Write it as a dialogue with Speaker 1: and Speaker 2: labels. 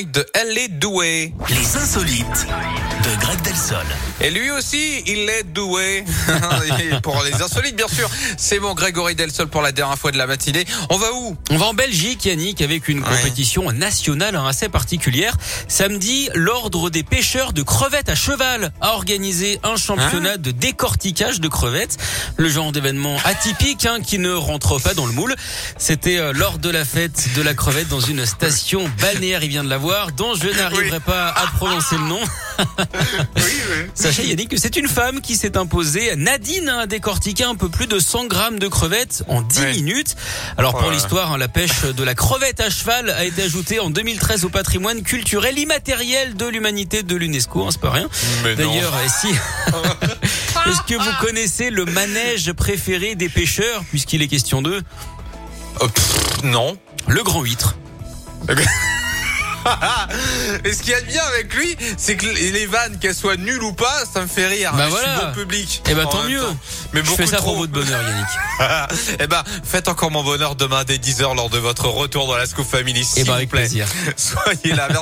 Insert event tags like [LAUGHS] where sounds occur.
Speaker 1: de Elle est douée.
Speaker 2: Les insolites de Greg Delsol.
Speaker 1: Et lui aussi, il est doué. [LAUGHS] pour les insolites, bien sûr. C'est mon Grégory Delsol pour la dernière fois de la matinée. On va où?
Speaker 3: On va en Belgique, Yannick, avec une compétition nationale assez particulière. Samedi, l'Ordre des pêcheurs de crevettes à cheval a organisé un championnat de décortiquage de crevettes. Le genre d'événement atypique hein, qui ne rentre pas dans le moule. C'était euh, lors de la fête de la crevette dans une station balnéaire, il vient de la dont je n'arriverai pas à prononcer le nom. [LAUGHS] Sachez Yannick que c'est une femme qui s'est imposée. Nadine a décortiqué un peu plus de 100 grammes de crevettes en 10
Speaker 1: Ouais.
Speaker 3: minutes. Alors pour
Speaker 1: Oh
Speaker 3: l'histoire, hein, la pêche de la crevette à cheval a été ajoutée en 2013 au patrimoine culturel immatériel de l'humanité de l'UNESCO. hein, c'est pas rien. D'ailleurs, euh, si. [LAUGHS] Est-ce que vous connaissez le manège préféré des pêcheurs, puisqu'il est question d'eux
Speaker 1: pff, Non.
Speaker 3: Le grand huître. [LAUGHS]
Speaker 1: Et ce qu'il y a de bien avec lui, c'est que les vannes, qu'elles soient nulles ou pas, ça me fait rire.
Speaker 3: Bah
Speaker 1: Je suis
Speaker 3: voilà.
Speaker 1: bon public.
Speaker 3: Eh ben
Speaker 1: En
Speaker 3: tant mieux.
Speaker 1: Mais
Speaker 3: Je fais ça
Speaker 1: trop.
Speaker 3: pour votre bonheur, Yannick. [LAUGHS]
Speaker 1: eh ben, faites encore mon bonheur demain dès 10h lors de votre retour dans la Scoop Family, s'il
Speaker 3: Eh ben
Speaker 1: vous
Speaker 3: avec
Speaker 1: plaît.
Speaker 3: plaisir. [LAUGHS]
Speaker 1: Soyez là. Merci.